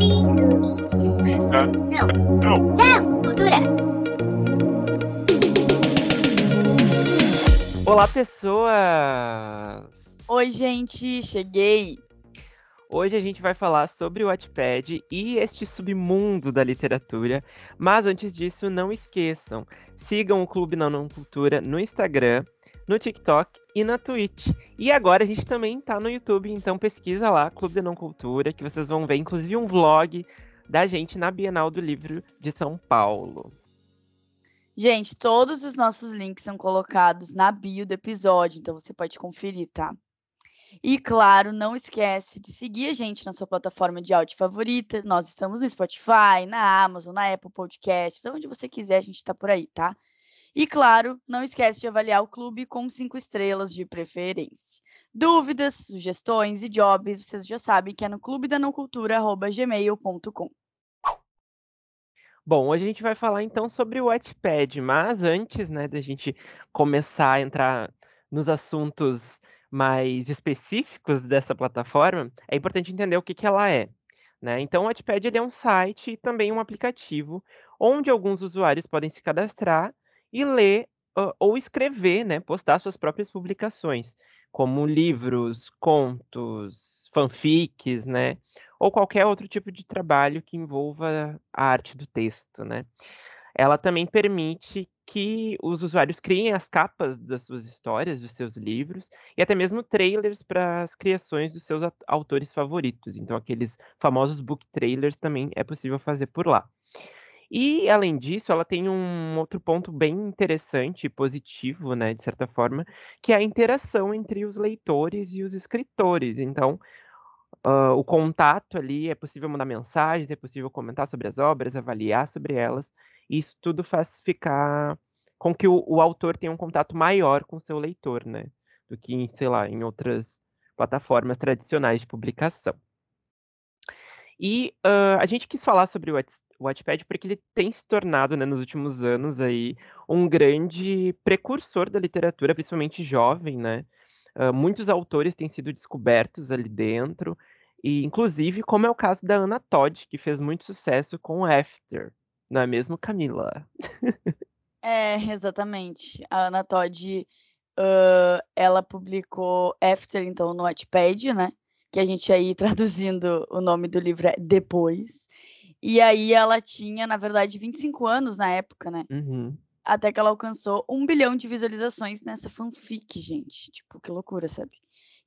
Não. Não. Não. Cultura. Olá, pessoas! Oi, gente, cheguei. Hoje a gente vai falar sobre o Wattpad e este submundo da literatura. Mas antes disso, não esqueçam, sigam o Clube Não Não Cultura no Instagram, no TikTok e na Twitch. E agora a gente também tá no YouTube, então pesquisa lá, Clube da Não Cultura, que vocês vão ver inclusive um vlog da gente na Bienal do Livro de São Paulo. Gente, todos os nossos links são colocados na bio do episódio, então você pode conferir, tá? E claro, não esquece de seguir a gente na sua plataforma de áudio favorita. Nós estamos no Spotify, na Amazon, na Apple Podcasts, onde você quiser, a gente está por aí, tá? E claro, não esquece de avaliar o clube com cinco estrelas de preferência. Dúvidas, sugestões e jobs, vocês já sabem que é no clube da não cultura@gmail.com. Bom, hoje a gente vai falar então sobre o Wattpad, mas antes, né, da gente começar a entrar nos assuntos mais específicos dessa plataforma, é importante entender o que, que ela é. Né? Então, o Wattpad é um site e também um aplicativo onde alguns usuários podem se cadastrar e ler ou escrever, né, postar suas próprias publicações, como livros, contos, fanfics, né, ou qualquer outro tipo de trabalho que envolva a arte do texto, né. Ela também permite que os usuários criem as capas das suas histórias, dos seus livros, e até mesmo trailers para as criações dos seus autores favoritos. Então, aqueles famosos book trailers também é possível fazer por lá. E, além disso, ela tem um outro ponto bem interessante e positivo, né, de certa forma, que é a interação entre os leitores e os escritores. Então, uh, o contato ali é possível mandar mensagens, é possível comentar sobre as obras, avaliar sobre elas. E isso tudo faz ficar com que o, o autor tenha um contato maior com o seu leitor, né? Do que, sei lá, em outras plataformas tradicionais de publicação. E uh, a gente quis falar sobre o o Wattpad porque ele tem se tornado, né, nos últimos anos aí, um grande precursor da literatura, principalmente jovem, né? Uh, muitos autores têm sido descobertos ali dentro, e inclusive como é o caso da Ana Todd, que fez muito sucesso com After, não é mesmo, Camila? é, exatamente. A Ana Todd, uh, ela publicou After, então, no Wattpad, né? Que a gente aí, traduzindo o nome do livro é Depois. E aí ela tinha, na verdade, 25 anos na época, né? Uhum. Até que ela alcançou um bilhão de visualizações nessa fanfic, gente. Tipo, que loucura, sabe?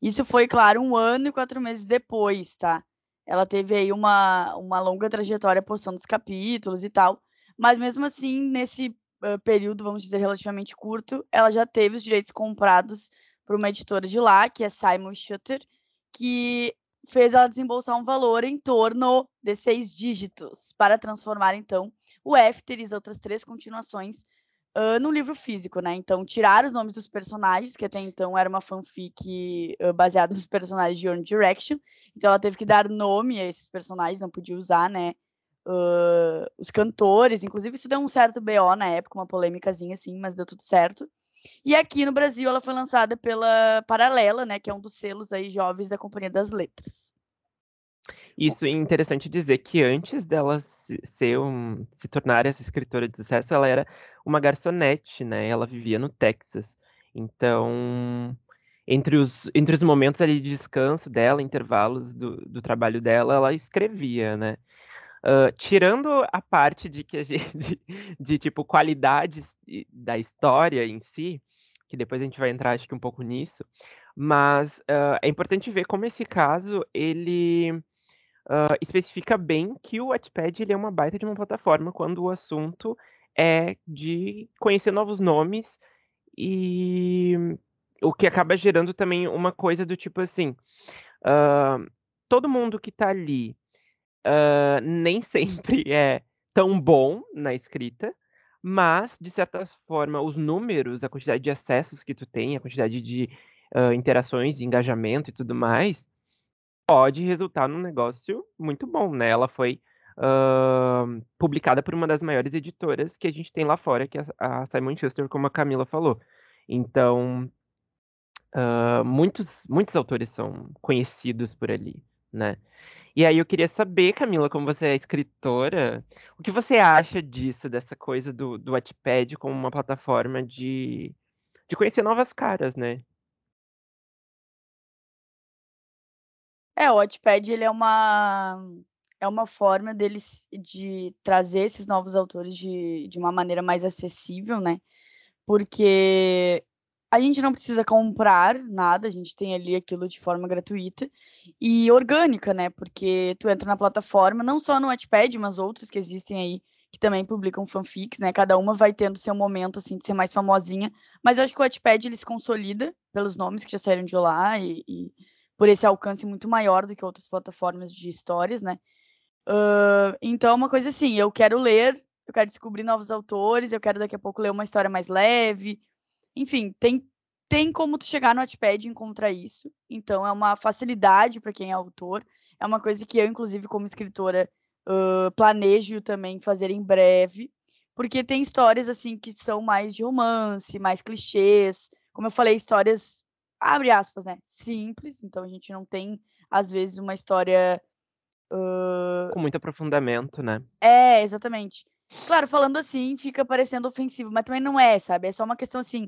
Isso foi, claro, um ano e quatro meses depois, tá? Ela teve aí uma, uma longa trajetória postando os capítulos e tal. Mas mesmo assim, nesse uh, período, vamos dizer, relativamente curto, ela já teve os direitos comprados por uma editora de lá, que é Simon Schutter, que fez ela desembolsar um valor em torno de seis dígitos para transformar, então, o After e as outras três continuações uh, no livro físico, né? Então, tirar os nomes dos personagens, que até então era uma fanfic uh, baseada nos personagens de One Direction. Então, ela teve que dar nome a esses personagens, não podia usar, né? Uh, os cantores, inclusive isso deu um certo BO na época, uma polêmicazinha assim, mas deu tudo certo. E aqui no Brasil ela foi lançada pela Paralela, né, que é um dos selos aí jovens da Companhia das Letras. Isso é interessante dizer que antes dela se, ser um, se tornar essa escritora de sucesso, ela era uma garçonete, né? Ela vivia no Texas. Então, entre os, entre os momentos ali de descanso dela, intervalos do, do trabalho dela, ela escrevia, né? Tirando a parte de que a gente, de, de tipo qualidades da história em si, que depois a gente vai entrar acho que um pouco nisso, mas uh, é importante ver como esse caso ele uh, especifica bem que o Wattpad ele é uma baita de uma plataforma quando o assunto é de conhecer novos nomes e o que acaba gerando também uma coisa do tipo assim, uh, todo mundo que está ali uh, nem sempre é tão bom na escrita, mas de certa forma os números, a quantidade de acessos que tu tem, a quantidade de uh, interações, de engajamento e tudo mais, pode resultar num negócio muito bom, né? Ela foi uh, publicada por uma das maiores editoras que a gente tem lá fora, que é a Simon Schuster, como a Camila falou. Então, uh, muitos, muitos autores são conhecidos por ali, né? E aí eu queria saber, Camila, como você é escritora, o que você acha disso, dessa coisa do, do Wattpad como uma plataforma de, de conhecer novas caras, né? É, o Wattpad ele é uma é uma forma deles de trazer esses novos autores de, de uma maneira mais acessível, né? Porque a gente não precisa comprar nada, a gente tem ali aquilo de forma gratuita e orgânica, né? Porque tu entra na plataforma, não só no Wattpad, mas outros que existem aí que também publicam fanfics, né? Cada uma vai tendo seu momento assim de ser mais famosinha, mas eu acho que o Wattpad ele se consolida pelos nomes que já saíram de lá e, e por esse alcance muito maior do que outras plataformas de histórias, né? Uh, então, é uma coisa assim, eu quero ler, eu quero descobrir novos autores, eu quero daqui a pouco ler uma história mais leve. Enfim, tem, tem como tu chegar no Wattpad e encontrar isso. Então, é uma facilidade para quem é autor. É uma coisa que eu, inclusive, como escritora, uh, planejo também fazer em breve. Porque tem histórias, assim, que são mais de romance, mais clichês. Como eu falei, histórias, abre aspas, né? Simples. Então, a gente não tem, às vezes, uma história Uh... Com muito aprofundamento, né? É, exatamente. Claro, falando assim, fica parecendo ofensivo, mas também não é, sabe? É só uma questão assim.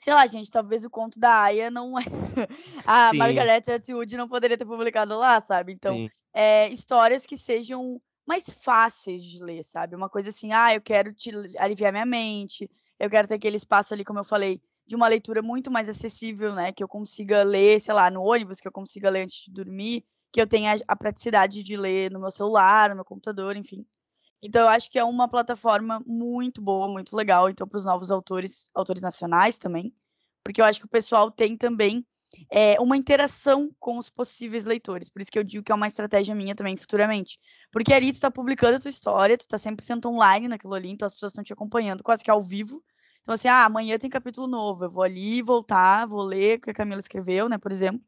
Sei lá, gente, talvez o conto da Aya não é. a Sim. Margaret Atwood não poderia ter publicado lá, sabe? Então, é, histórias que sejam mais fáceis de ler, sabe? Uma coisa assim, ah, eu quero te aliviar minha mente, eu quero ter aquele espaço ali, como eu falei, de uma leitura muito mais acessível, né? Que eu consiga ler, sei lá, no ônibus, que eu consiga ler antes de dormir que eu tenha a praticidade de ler no meu celular, no meu computador, enfim. Então, eu acho que é uma plataforma muito boa, muito legal, então, para os novos autores, autores nacionais também, porque eu acho que o pessoal tem também é, uma interação com os possíveis leitores. Por isso que eu digo que é uma estratégia minha também futuramente. Porque ali tu está publicando a tua história, tu está 100% online naquilo ali, então as pessoas estão te acompanhando quase que ao vivo. Então, assim, ah, amanhã tem capítulo novo, eu vou ali voltar, vou ler o que a Camila escreveu, né, por exemplo.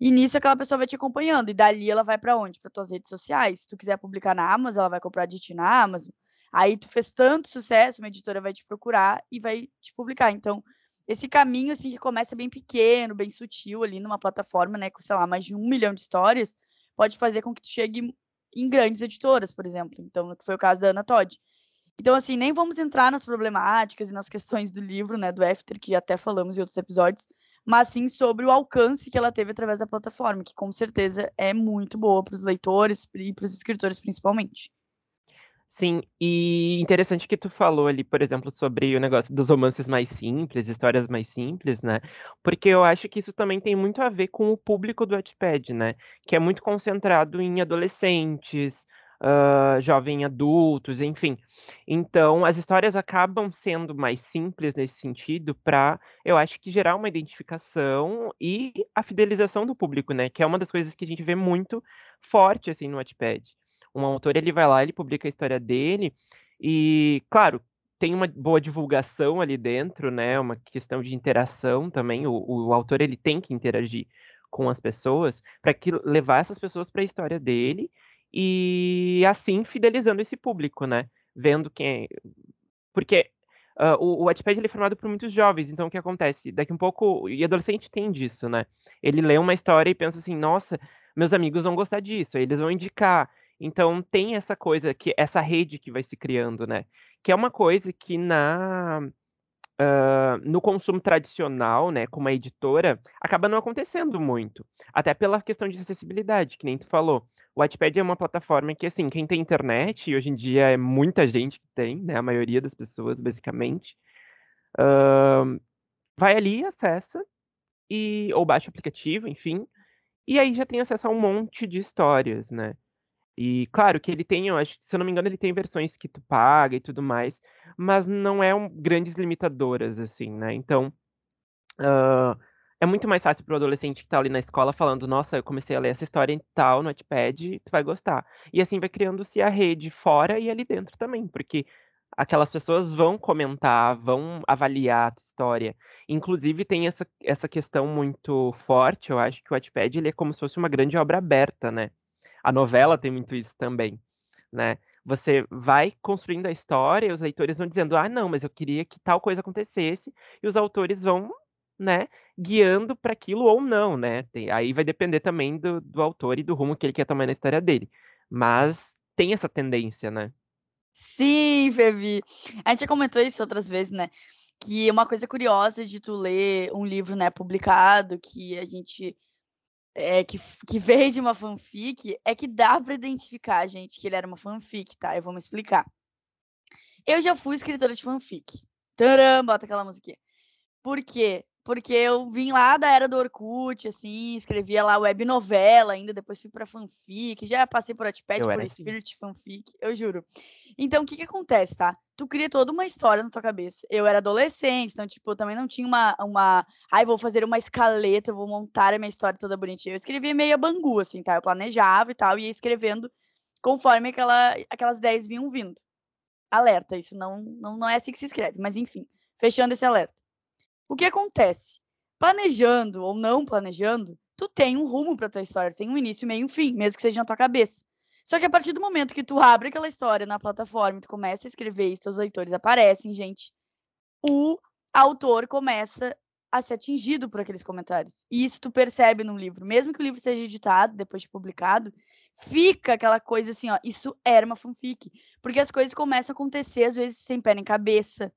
E nisso aquela pessoa vai te acompanhando. E dali ela vai para onde? Para tuas redes sociais. Se tu quiser publicar na Amazon, ela vai comprar de ti na Amazon. Aí tu fez tanto sucesso, uma editora vai te procurar e vai te publicar. Então, esse caminho, assim, que começa bem pequeno, bem sutil ali numa plataforma, né, com, sei lá, mais de um milhão de histórias, pode fazer com que tu chegue em grandes editoras, por exemplo. Então, foi o caso da Ana Todd. Então, assim, nem vamos entrar nas problemáticas e nas questões do livro, né, do After, que até falamos em outros episódios, mas sim sobre o alcance que ela teve através da plataforma, que com certeza é muito boa para os leitores e para os escritores principalmente. Sim, e interessante que tu falou ali, por exemplo, sobre o negócio dos romances mais simples, histórias mais simples, né? Porque eu acho que isso também tem muito a ver com o público do Wattpad, né? Que é muito concentrado em adolescentes, uh, jovem adultos, enfim. Então, as histórias acabam sendo mais simples nesse sentido para, eu acho que gerar uma identificação e a fidelização do público, né? Que é uma das coisas que a gente vê muito forte assim no Wattpad. Um autor ele vai lá, ele publica a história dele e, claro, tem uma boa divulgação ali dentro, né? Uma questão de interação também. O, o autor ele tem que interagir com as pessoas para que levar essas pessoas para a história dele e assim fidelizando esse público, né? Vendo quem. Porque uh, o, o Wattpad ele é formado por muitos jovens, então o que acontece? Daqui um pouco. E adolescente tem disso, né? Ele lê uma história e pensa assim: nossa, meus amigos vão gostar disso, eles vão indicar. Então tem essa coisa, que essa rede que vai se criando, né? Que é uma coisa que na. Uh, no consumo tradicional, né, como a editora, acaba não acontecendo muito. Até pela questão de acessibilidade, que nem tu falou. O Wattpad é uma plataforma que, assim, quem tem internet, e hoje em dia é muita gente que tem, né? A maioria das pessoas, basicamente. Uh, vai ali, acessa, e, ou baixa o aplicativo, enfim. E aí já tem acesso a um monte de histórias, né? E claro que ele tem, eu acho, se eu não me engano, ele tem versões que tu paga e tudo mais, mas não é um, grandes limitadoras, assim, né? Então, uh, é muito mais fácil para o adolescente que está ali na escola falando, nossa, eu comecei a ler essa história e tal no Wattpad, tu vai gostar. E assim vai criando-se a rede fora e ali dentro também, porque aquelas pessoas vão comentar, vão avaliar a história. Inclusive tem essa, essa questão muito forte, eu acho que o Wattpad ele é como se fosse uma grande obra aberta, né? A novela tem muito isso também, né? Você vai construindo a história e os leitores vão dizendo, ah, não, mas eu queria que tal coisa acontecesse, e os autores vão né, guiando para aquilo ou não, né? Tem, aí vai depender também do, do autor e do rumo que ele quer tomar na história dele. Mas tem essa tendência, né? Sim, Fevi. A gente já comentou isso outras vezes, né? Que uma coisa curiosa de tu ler um livro, né, publicado, que a gente é, que, que veio de uma fanfic, é que dá para identificar, gente, que ele era uma fanfic, tá? Eu vou me explicar. Eu já fui escritora de fanfic. Taram, bota aquela musiquinha. Por quê? Porque eu vim lá da era do Orkut, assim, escrevia lá web novela ainda, depois fui pra fanfic, já passei por Wattpad, por assim. Spirit fanfic, eu juro. Então, o que que acontece, tá? Tu cria toda uma história na tua cabeça. Eu era adolescente, então, tipo, eu também não tinha uma, uma... Ai, vou fazer uma escaleta, vou montar a minha história toda bonitinha. Eu escrevia meio a bangu, assim, tá? Eu planejava e tal, e ia escrevendo conforme aquela, aquelas ideias vinham vindo. Alerta, isso não, não, não é assim que se escreve, mas enfim, fechando esse alerta. O que acontece? Planejando ou não planejando, tu tem um rumo para tua história, tem um início, meio e um fim, mesmo que seja na tua cabeça. Só que a partir do momento que tu abre aquela história na plataforma tu começa a escrever e teus leitores aparecem, gente, o autor começa a ser atingido por aqueles comentários. E isso tu percebe num livro. Mesmo que o livro seja editado, depois de publicado, fica aquela coisa assim, ó, isso era uma fanfic. Porque as coisas começam a acontecer, às vezes, sem pé nem cabeça.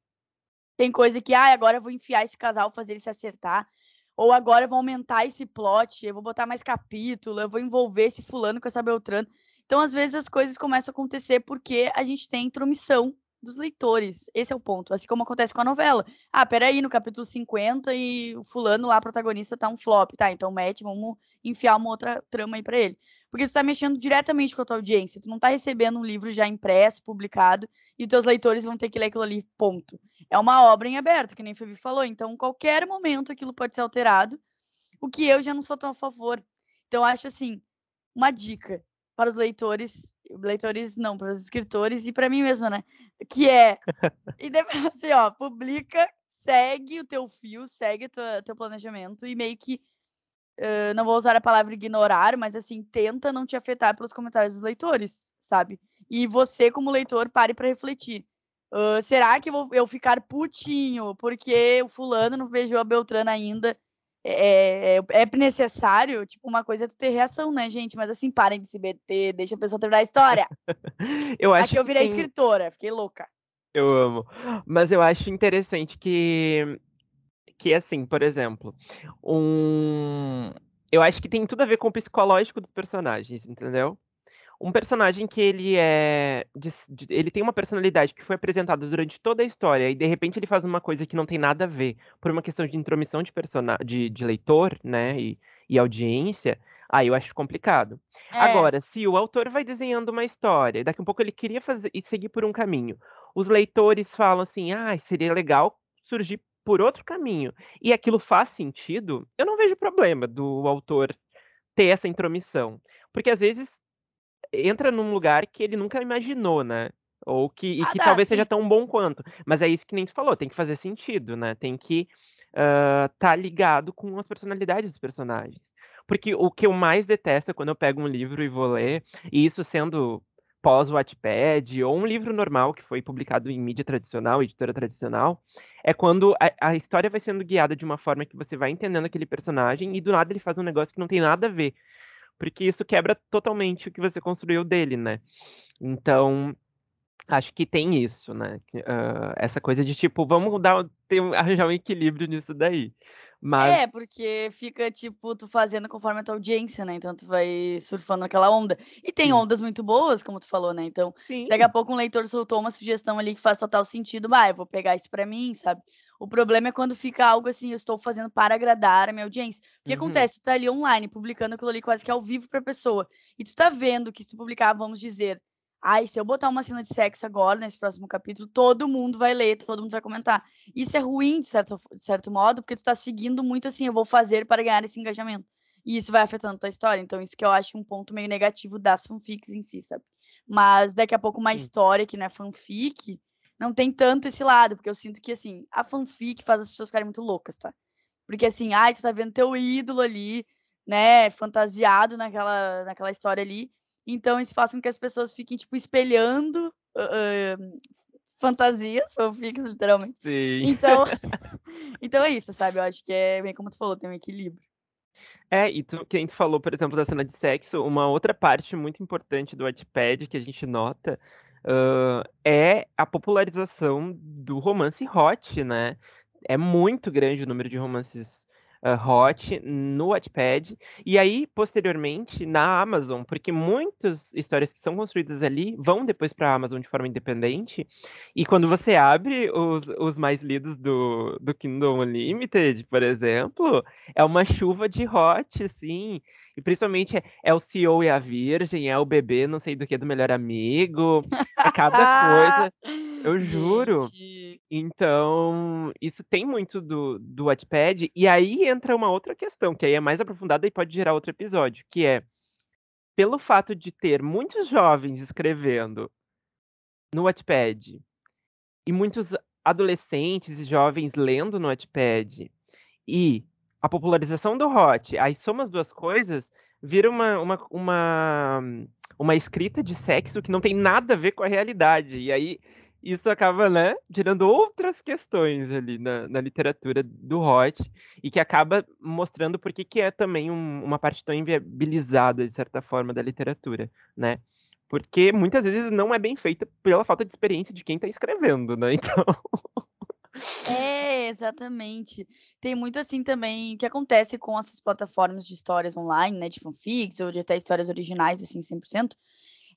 Tem coisa que, ah, agora eu vou enfiar esse casal, fazer ele se acertar. Ou agora eu vou aumentar esse plot, eu vou botar mais capítulo, eu vou envolver esse fulano com essa Beltrano. Então, às vezes, as coisas começam a acontecer porque a gente tem intromissão dos leitores. Esse é o ponto. Assim como acontece com a novela. Ah, peraí, no capítulo 50 e o fulano lá, protagonista, tá um flop. Tá, então mete, vamos enfiar uma outra trama aí pra ele. Porque tu tá mexendo diretamente com a tua audiência. Tu não tá recebendo um livro já impresso, publicado, e teus leitores vão ter que ler aquilo ali, ponto. É uma obra em aberto, que nem Fevi falou. Então, qualquer momento aquilo pode ser alterado, o que eu já não sou tão a favor. Então, acho assim, uma dica para os leitores, leitores não, para os escritores e para mim mesma, né? Que é, e depois, assim, ó, publica, segue o teu fio, segue o teu planejamento e meio que Uh, não vou usar a palavra ignorar, mas assim, tenta não te afetar pelos comentários dos leitores, sabe? E você, como leitor, pare para refletir. Uh, será que eu vou eu ficar putinho porque o fulano não beijou a Beltrana ainda? É, é, é, necessário? Tipo, uma coisa é tu ter reação, né, gente? Mas assim, parem de se meter, deixa a pessoa terminar a história. eu acho Aqui eu virei tem... escritora, fiquei louca. Eu amo. Mas eu acho interessante que que assim, por exemplo, um eu acho que tem tudo a ver com o psicológico dos personagens, entendeu? Um personagem que ele é de, de, ele tem uma personalidade que foi apresentada durante toda a história e de repente ele faz uma coisa que não tem nada a ver por uma questão de intromissão de personagem de, de leitor, né, e, e audiência, aí eu acho complicado. É. Agora, se o autor vai desenhando uma história, e daqui a um pouco ele queria fazer e seguir por um caminho, os leitores falam assim, ah, seria legal surgir por outro caminho, e aquilo faz sentido, eu não vejo problema do autor ter essa intromissão. Porque às vezes entra num lugar que ele nunca imaginou, né? Ou que, e ah, que tá, talvez sim. seja tão bom quanto. Mas é isso que nem tu falou, tem que fazer sentido, né? Tem que estar uh, tá ligado com as personalidades dos personagens. Porque o que eu mais detesto é quando eu pego um livro e vou ler, e isso sendo pós-Wattpad, ou um livro normal que foi publicado em mídia tradicional, editora tradicional, é quando a, a, história vai sendo guiada de uma forma que você vai entendendo aquele personagem e do nada ele faz um negócio que não tem nada a ver. Porque isso quebra totalmente o que você construiu dele, né? Então, acho que tem isso, né? Uh, essa coisa de tipo, vamos dar, ter, arranjar um equilíbrio nisso daí. Mas... É, porque fica, tipo, tu fazendo conforme a tua audiência, né? Então tu vai surfando naquela onda. E tem Sim. ondas muito boas, como tu falou, né? Então, Sim. daqui a pouco um leitor soltou uma sugestão ali que faz total sentido, bah, eu vou pegar isso para mim, sabe? O problema é quando fica algo assim, eu estou fazendo para agradar a minha audiência. O que uhum. acontece? Tu tá ali online, publicando aquilo ali quase que ao vivo pra pessoa. E tu tá vendo que se tu publicar, vamos dizer, Ai, se eu botar uma cena de sexo agora, nesse próximo capítulo, todo mundo vai ler, todo mundo vai comentar. Isso é ruim, de certo, de certo modo, porque tu tá seguindo muito assim, eu vou fazer para ganhar esse engajamento. E isso vai afetando a tua história. Então, isso que eu acho um ponto meio negativo das fanfics em si, sabe? Mas daqui a pouco uma Sim. história que não é fanfic, não tem tanto esse lado, porque eu sinto que, assim, a fanfic faz as pessoas ficarem muito loucas, tá? Porque, assim, ai, tu tá vendo teu ídolo ali, né, fantasiado naquela, naquela história ali, então, isso faz com que as pessoas fiquem, tipo, espelhando, uh, fantasias, fanfics, literalmente. Sim. Então, então é isso, sabe? Eu acho que é bem como tu falou, tem um equilíbrio. É, e tu, quem tu falou, por exemplo, da cena de sexo, uma outra parte muito importante do Wattpad que a gente nota uh, é a popularização do romance hot, né? É muito grande o número de romances uh, hot no Wattpad, e aí, posteriormente, na Amazon, porque muitas histórias que são construídas ali vão depois para a Amazon de forma independente, e quando você abre os, os mais lidos do, do Kindle Unlimited, por exemplo, é uma chuva de hot, assim, e principalmente é, é, o CEO e a Virgem, é o bebê, não sei do que, do melhor amigo. É cada coisa. Eu juro. Então, isso tem muito do, do Wattpad. E aí entra uma outra questão, que aí é mais aprofundada e pode gerar outro episódio, que é pelo fato de ter muitos jovens escrevendo no Wattpad e muitos adolescentes e jovens lendo no Wattpad e a popularização do hot, aí soma as duas coisas, vira uma, uma, uma, uma escrita de sexo que não tem nada a ver com a realidade. E aí isso acaba, né, gerando outras questões ali na, na literatura do hot e que acaba mostrando por que, é também um, uma parte tão inviabilizada, de certa forma, da literatura, né? Porque muitas vezes não é bem feita pela falta de experiência de quem está escrevendo, né? Então. É, exatamente. Tem muito assim também que acontece com essas plataformas de histórias online, né, de fanfics ou de até histórias originais, assim, 100%,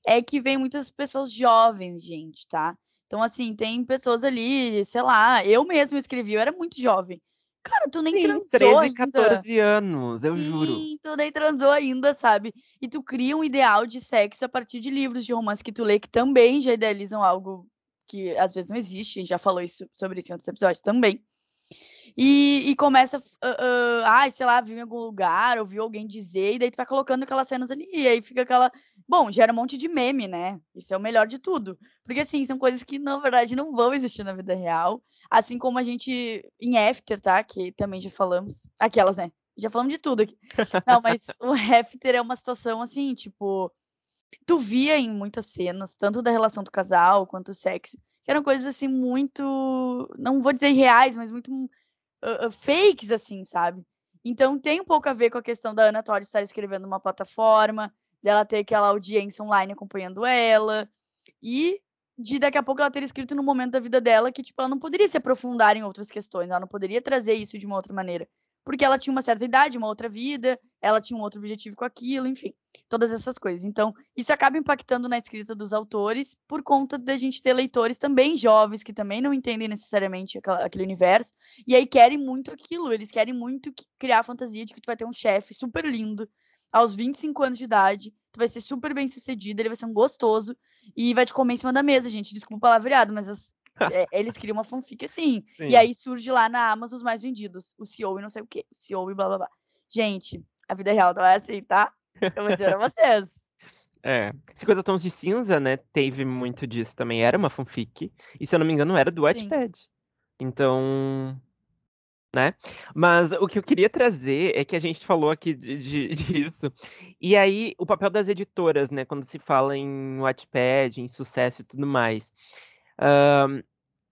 é que vem muitas pessoas jovens, gente, tá? Então, assim, tem pessoas ali, sei lá, eu mesmo escrevi, eu era muito jovem. Cara, tu nem Sim, transou 13, ainda. 14 anos, eu Sim, juro. tu nem transou ainda, sabe? E tu cria um ideal de sexo a partir de livros de romance que tu lê, que também já idealizam algo que às vezes não existe, a gente já falou isso, sobre isso em outros episódios também. E, e começa, uh, uh, ai, sei lá, viu em algum lugar, ouviu alguém dizer, e daí tu vai colocando aquelas cenas ali, e aí fica aquela. Bom, gera um monte de meme, né? Isso é o melhor de tudo. Porque, assim, são coisas que, na verdade, não vão existir na vida real. Assim como a gente, em After, tá? Que também já falamos. Aquelas, né? Já falamos de tudo aqui. Não, mas o After é uma situação, assim, tipo tu via em muitas cenas, tanto da relação do casal quanto do sexo, que eram coisas assim muito, não vou dizer reais, mas muito uh, uh, fakes assim, sabe? Então tem um pouco a ver com a questão da Ana Torres estar escrevendo uma plataforma, dela ter aquela audiência online acompanhando ela e de daqui a pouco ela ter escrito no momento da vida dela que tipo ela não poderia se aprofundar em outras questões, ela não poderia trazer isso de uma outra maneira porque ela tinha uma certa idade, uma outra vida, ela tinha um outro objetivo com aquilo, enfim, todas essas coisas. Então, isso acaba impactando na escrita dos autores por conta da gente ter leitores também jovens que também não entendem necessariamente aquele universo e aí querem muito aquilo, eles querem muito criar a fantasia de que tu vai ter um chefe super lindo aos 25 anos de idade, tu vai ser super bem sucedido, ele vai ser um gostoso e vai te comer em cima da mesa, gente. Desculpa o palavreado, mas as, é, eles criam uma fanfic assim. Sim. E aí surge lá na Amazon os mais vendidos. O CEO e não sei o quê. O CEO e blá blá blá. Gente, a vida real não é assim, tá? Eu vou dizer a vocês. É. 50 Tons de Cinza, né? Teve muito disso também. Era uma fanfic. E se eu não me engano, era do Wattpad. Então. Né? Mas o que eu queria trazer é que a gente falou aqui de, de, disso. E aí, o papel das editoras, né? Quando se fala em Wattpad, em sucesso e tudo mais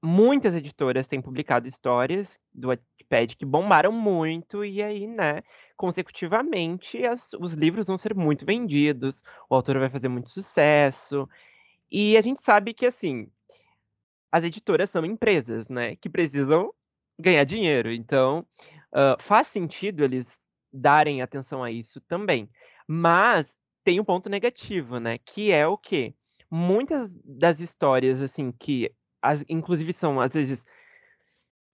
muitas editoras têm publicado histórias do Wattpad que bombaram muito, e aí, né, consecutivamente, as, os livros vão ser muito vendidos, o autor vai fazer muito sucesso. E a gente sabe que, assim, as editoras são empresas, né, que precisam ganhar dinheiro. Então, uh, faz sentido eles darem atenção a isso também. Mas tem um ponto negativo, né, que é o quê? muitas das histórias, assim, que as, inclusive são, às vezes,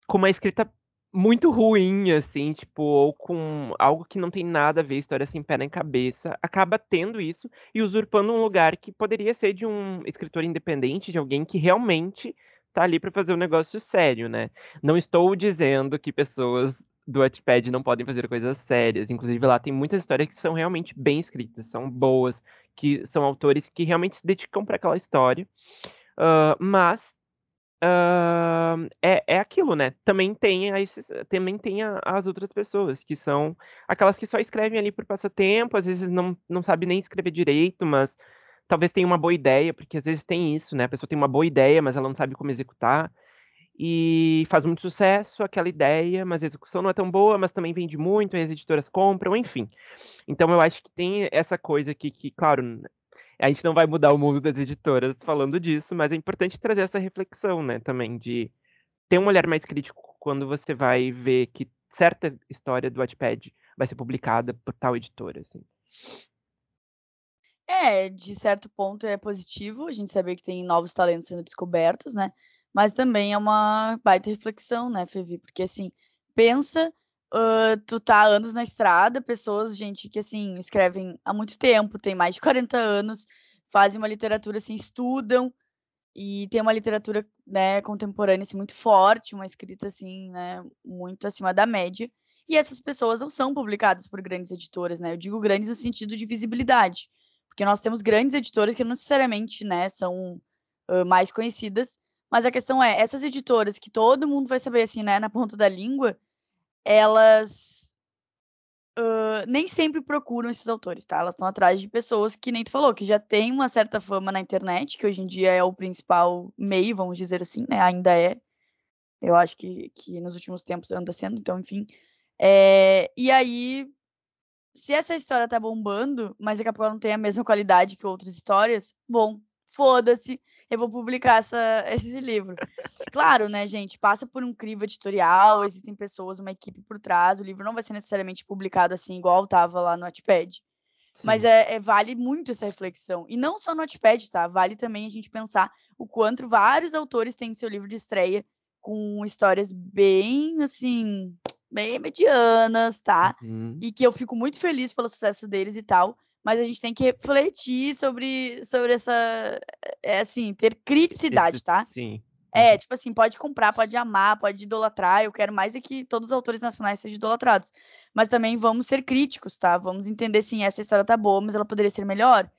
com uma escrita muito ruim, assim, tipo, ou com algo que não tem nada a ver, história sem pé nem cabeça, acaba tendo isso e usurpando um lugar que poderia ser de um escritor independente, de alguém que realmente tá ali para fazer um negócio sério, né? Não estou dizendo que pessoas do Wattpad não podem fazer coisas sérias, inclusive lá tem muitas histórias que são realmente bem escritas, são boas, que são autores que realmente se dedicam para aquela história. Uh, mas uh, é, é aquilo, né? Também tem, esses, também tem a, as outras pessoas, que são aquelas que só escrevem ali por passatempo, às vezes não, não sabe nem escrever direito, mas talvez tenha uma boa ideia, porque às vezes tem isso, né? A pessoa tem uma boa ideia, mas ela não sabe como executar. E faz muito sucesso aquela ideia, mas a execução não é tão boa, mas também vende muito, as editoras compram, enfim. Então eu acho que tem essa coisa aqui que, claro, a gente não vai mudar o mundo das editoras falando disso, mas é importante trazer essa reflexão, né, também, de ter um olhar mais crítico quando você vai ver que certa história do Wattpad vai ser publicada por tal editora, assim. É, de certo ponto é positivo a gente saber que tem novos talentos sendo descobertos, né? Mas também é uma baita reflexão, né, Fevi? Porque assim, pensa, uh, tu tá há anos na estrada, pessoas, gente, que assim, escrevem há muito tempo, tem mais de 40 anos, fazem uma literatura assim, estudam e tem uma literatura, né, contemporânea assim, muito forte, uma escrita assim, né, muito acima da média. E essas pessoas não são publicadas por grandes editoras, né? Eu digo grandes no sentido de visibilidade porque nós temos grandes editoras que não necessariamente, né, são uh, mais conhecidas, mas a questão é, essas editoras que todo mundo vai saber, assim, né, na ponta da língua, elas uh, nem sempre procuram esses autores, tá? Elas estão atrás de pessoas que nem tu falou, que já tem uma certa fama na internet, que hoje em dia é o principal meio, vamos dizer assim, né? Ainda é. Eu acho que, que nos últimos tempos anda sendo, então, enfim. É, e aí se essa história tá bombando, mas daqui a pouco ela não tem a mesma qualidade que outras histórias, bom, foda-se, eu vou publicar essa, esse livro. Claro, né, gente, passa por um crivo editorial, existem pessoas, uma equipe por trás, o livro não vai ser necessariamente publicado assim, igual estava lá no Notepad. Mas é, é, vale muito essa reflexão. E não só no Notepad, tá? Vale também a gente pensar o quanto vários autores têm seu livro de estreia com histórias bem, assim, bem medianas, tá? Uhum. E que eu fico muito feliz pelo sucesso deles e tal. Mas a gente tem que refletir sobre, sobre essa. É assim, ter criticidade, tá? Sim. É, uhum. tipo assim, pode comprar, pode amar, pode idolatrar. Eu quero mais é que todos os autores nacionais sejam idolatrados. Mas também vamos ser críticos, tá? Vamos entender, sim, essa história tá boa, mas ela poderia ser melhor.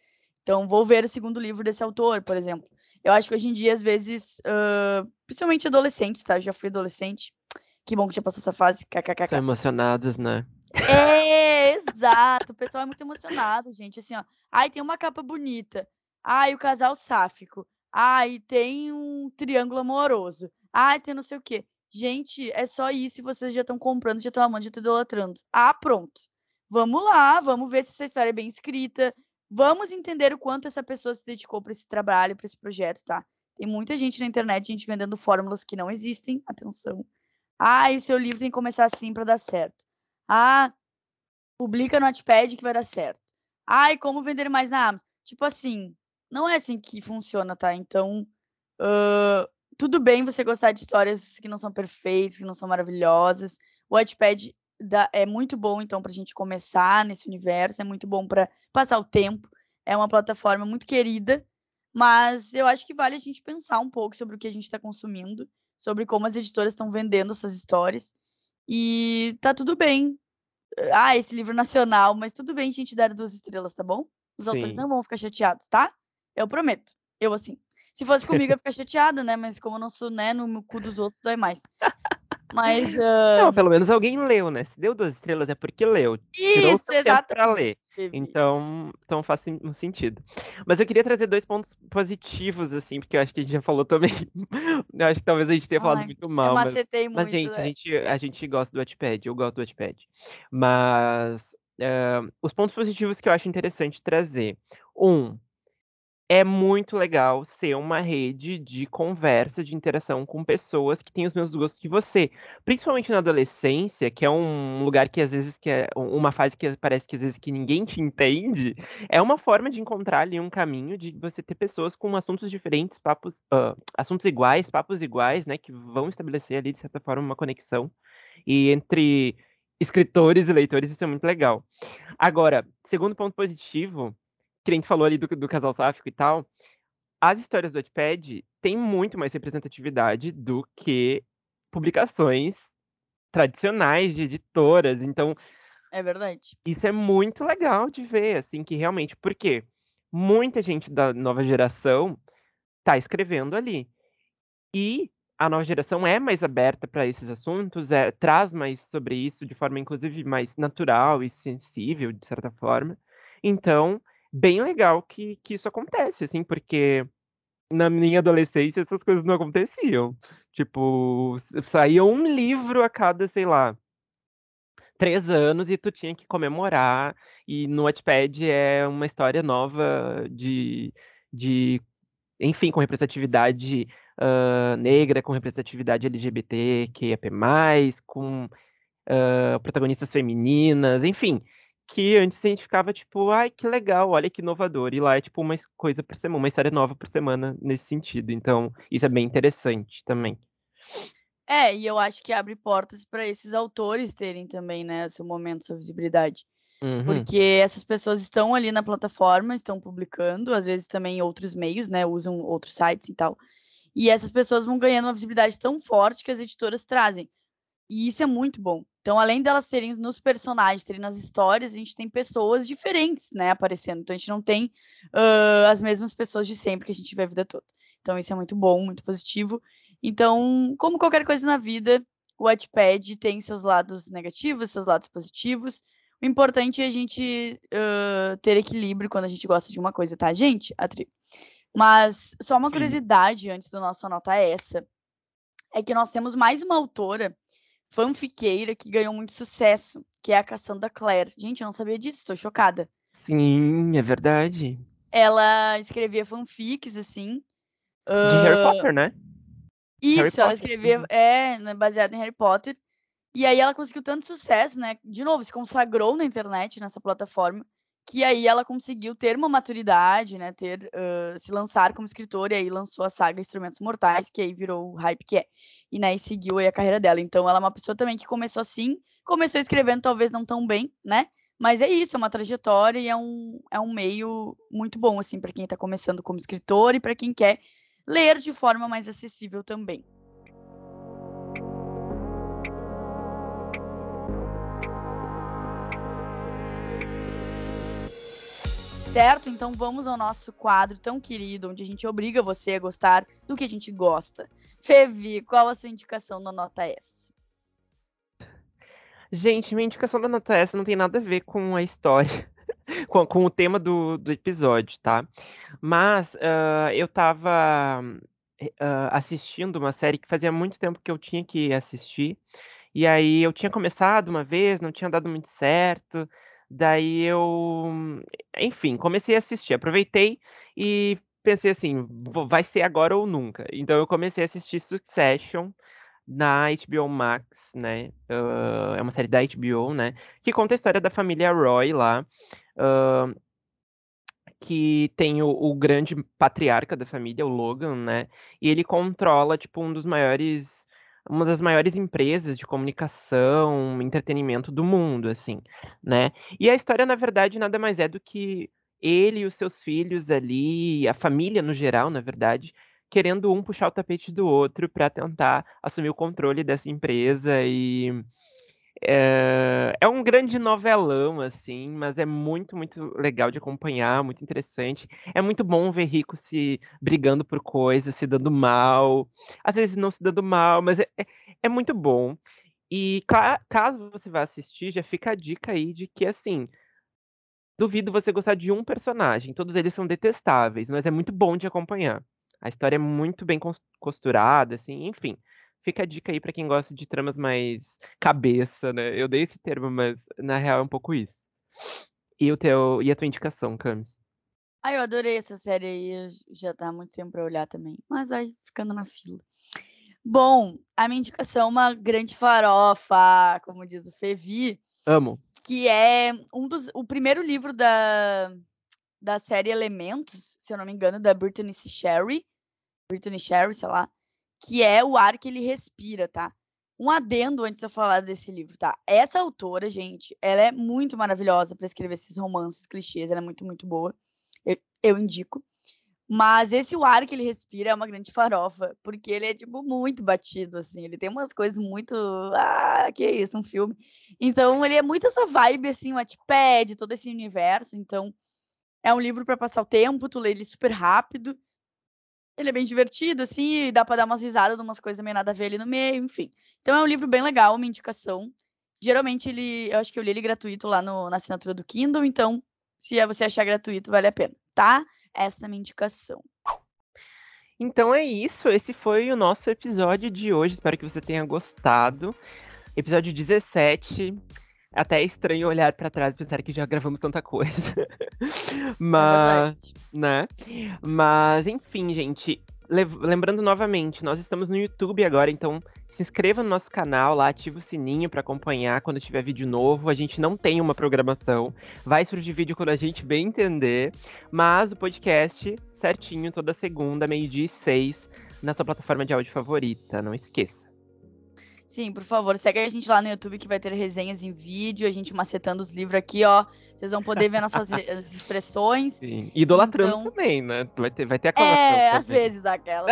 Então, vou ver o segundo livro desse autor, por exemplo. Eu acho que hoje em dia, às vezes, uh, principalmente adolescentes, tá? Eu já fui adolescente. Que bom que já passou essa fase. KKK. Estão emocionados, né? É, exato. O pessoal é muito emocionado, gente. Assim, ó. Ai, tem uma capa bonita. Ai, o casal sáfico. Ai, tem um triângulo amoroso. Ai, tem não sei o quê. Gente, é só isso e vocês já estão comprando, já estão amando, já estão idolatrando. Ah, pronto. Vamos lá, vamos ver se essa história é bem escrita. Vamos entender o quanto essa pessoa se dedicou para esse trabalho, para esse projeto, tá? Tem muita gente na internet, gente vendendo fórmulas que não existem. Atenção. Ah, o seu livro tem que começar assim para dar certo. Ah, publica no Notepad que vai dar certo. Ah, e como vender mais na Amazon? Tipo assim, não é assim que funciona, tá? Então, uh, tudo bem você gostar de histórias que não são perfeitas, que não são maravilhosas. O Wattpad é muito bom, então, para a gente começar nesse universo, é muito bom para passar o tempo. É uma plataforma muito querida, mas eu acho que vale a gente pensar um pouco sobre o que a gente está consumindo sobre como as editoras estão vendendo essas histórias. E tá tudo bem. Ah, esse livro nacional, mas tudo bem a gente dar duas estrelas, tá bom? Os Sim. autores não vão ficar chateados, tá? Eu prometo. Eu, assim. Se fosse comigo, eu ia ficar chateada, né? Mas como eu não sou, né, no cu dos outros, dói mais. Mas. Uh... Não, pelo menos alguém leu, né? Se deu duas estrelas é porque leu. Isso, exato. Pra ler. Então, então faz um sentido. Mas eu queria trazer dois pontos positivos, assim, porque eu acho que a gente já falou também. eu acho que talvez a gente tenha Ai, falado muito mal. Eu mas, muito. Mas, gente, né? a, gente, a gente gosta do Wattpad, eu gosto do Wattpad. Mas uh, os pontos positivos que eu acho interessante trazer. Um, é muito legal ser uma rede de conversa, de interação com pessoas que têm os mesmos gostos que você. Principalmente na adolescência, que é um lugar que às vezes que é uma fase que parece que às vezes que ninguém te entende, é uma forma de encontrar ali um caminho de você ter pessoas com assuntos diferentes, papos, uh, assuntos iguais, papos iguais, né, que vão estabelecer ali de certa forma uma conexão. E entre escritores e leitores isso é muito legal. Agora, segundo ponto positivo, que a gente falou ali do, do casal sáfico e tal, as histórias do Wattpad têm muito mais representatividade do que publicações tradicionais de editoras. Então, é verdade. Isso é muito legal de ver, assim, que realmente, porque muita gente da nova geração está escrevendo ali. E a nova geração é mais aberta para esses assuntos, é, traz mais sobre isso de forma, inclusive, mais natural e sensível, de certa forma. Então, bem legal que, que isso acontece, assim, porque na minha adolescência essas coisas não aconteciam. Tipo, saía um livro a cada, sei lá, três anos e tu tinha que comemorar. E no Wattpad é uma história nova de, de enfim, com representatividade uh, negra, com representatividade LGBT, QIAP+, com uh, protagonistas femininas, enfim que antes a gente ficava tipo, ai, que legal, olha que inovador. E lá é tipo uma coisa por semana, uma história nova por semana nesse sentido. Então, isso é bem interessante também. É, e eu acho que abre portas para esses autores terem também, né, seu momento, sua visibilidade. Uhum. Porque essas pessoas estão ali na plataforma, estão publicando, às vezes também em outros meios, né, usam outros sites e tal. E essas pessoas vão ganhando uma visibilidade tão forte que as editoras trazem. E isso é muito bom. Então, além delas terem nos personagens, terem nas histórias, a gente tem pessoas diferentes, né, aparecendo. Então, a gente não tem uh, as mesmas pessoas de sempre que a gente vê a vida toda. Então, isso é muito bom, muito positivo. Então, como qualquer coisa na vida, o Wattpad tem seus lados negativos, seus lados positivos. O importante é a gente uh, ter equilíbrio quando a gente gosta de uma coisa, tá, gente? Atri. Mas só uma Sim. curiosidade antes do nosso anotar essa, é que nós temos mais uma autora fanfiqueira que ganhou muito sucesso, que é a Cassandra Clare. Gente, eu não sabia disso, estou chocada. Sim, é verdade. Ela escrevia fanfics, assim. De uh... Harry Potter, né? Isso, Harry ela Potter. escrevia, é, né, baseada em Harry Potter. E aí ela conseguiu tanto sucesso, né? De novo, se consagrou na internet, nessa plataforma, que aí ela conseguiu ter uma maturidade, né? Ter, uh, se lançar como escritora, e aí lançou a saga Instrumentos Mortais, que aí virou o hype que é e, né, e seguiu aí a carreira dela. Então, ela é uma pessoa também que começou assim, começou escrevendo talvez não tão bem, né? Mas é isso, é uma trajetória e é um, é um meio muito bom, assim, para quem está começando como escritor e para quem quer ler de forma mais acessível também. Certo? Então vamos ao nosso quadro tão querido, onde a gente obriga você a gostar do que a gente gosta. Fevi, qual a sua indicação na nota S? Gente, minha indicação da nota S não tem nada a ver com a história, com, com, o tema do, do episódio, tá? Mas uh, eu tava uh, assistindo uma série que fazia muito tempo que eu tinha que assistir. E aí eu tinha começado uma vez, não tinha dado muito certo. Daí eu, enfim, comecei a assistir, aproveitei e pensei assim, vai ser agora ou nunca. Então eu comecei a assistir Succession na HBO Max, né? Uh, é uma série da HBO, né? Que conta a história da família Roy lá. Uh, que tem o, o, grande patriarca da família, o Logan, né? E ele controla, tipo, um dos maiores uma das maiores empresas de comunicação, entretenimento do mundo, assim, né? E a história, na verdade, nada mais é do que ele e os seus filhos ali, a família no geral, na verdade, querendo um puxar o tapete do outro para tentar assumir o controle dessa empresa e é, é, um grande novelão, assim, mas é muito, muito legal de acompanhar, muito interessante. É muito bom ver rico se brigando por coisas, se dando mal. Às vezes não se dando mal, mas é, é, é muito bom. E caso você vá assistir, já fica a dica aí de que, assim, duvido você gostar de um personagem. Todos eles são detestáveis, mas é muito bom de acompanhar. A história é muito bem costurada, assim, enfim. Fica a dica aí para quem gosta de tramas mais cabeça, né? Eu dei esse termo, mas na real é um pouco isso. E, o teu, e a tua indicação, Camis? Ah, eu adorei essa série aí, já tá há muito tempo pra olhar também. Mas vai ficando na fila. Bom, a minha indicação é uma grande farofa, como diz o Fevi. Amo. Que é um dos, o primeiro livro da, da série Elementos, se eu não me engano, da Brittany Sherry. Brittany Sherry, sei lá que é o ar que ele respira, tá? Um adendo antes de eu falar desse livro, tá? Essa autora, gente, ela é muito maravilhosa para escrever esses romances clichês, ela é muito, muito boa. Eu, eu indico. Mas esse o ar que ele respira é uma grande farofa, porque ele é, tipo, muito batido, assim. Ele tem umas coisas muito. Ah, que isso, um filme. Então, ele é muito essa vibe, assim, o Wattpad, todo esse universo. Então, é um livro para passar o tempo, tu lê ele super rápido. Ele é bem divertido, assim, e dá pra dar umas risadas de umas coisas meio nada a ver ali no meio, enfim. Então é um livro bem legal, uma indicação. Geralmente ele, eu acho que eu li ele gratuito lá no, na assinatura do Kindle, então Se você achar gratuito, vale a pena, tá? Essa é a minha indicação. Então é isso, esse foi o nosso episódio de hoje. Espero que você tenha gostado. Episódio 17. Até é estranho olhar para trás e pensar que já gravamos tanta coisa. Mas, é né? Mas, enfim, gente, lembrando novamente, nós estamos no YouTube agora, então se inscreva no nosso canal lá, ative o sininho para acompanhar quando tiver vídeo novo. A gente não tem uma programação, vai surgir vídeo quando a gente bem entender, mas o podcast certinho toda segunda, meio-dia e seis, na sua plataforma de áudio favorita, não esqueça. Sim, por favor, segue a gente lá no YouTube que vai ter resenhas em vídeo, a gente macetando os livros aqui, ó. Vocês vão poder ver nossas expressões. Sim. Idolatrando então... também, né? Vai ter, vai ter aclamação. É, às vezes aquela.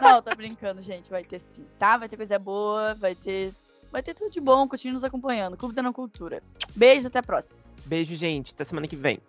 Não, tô brincando, gente. Vai ter sim, tá? Vai ter coisa boa, vai ter. Vai ter tudo de bom. Continue nos acompanhando. Clube da Não Cultura. Beijos, até a próxima. Beijo, gente. Até semana que vem.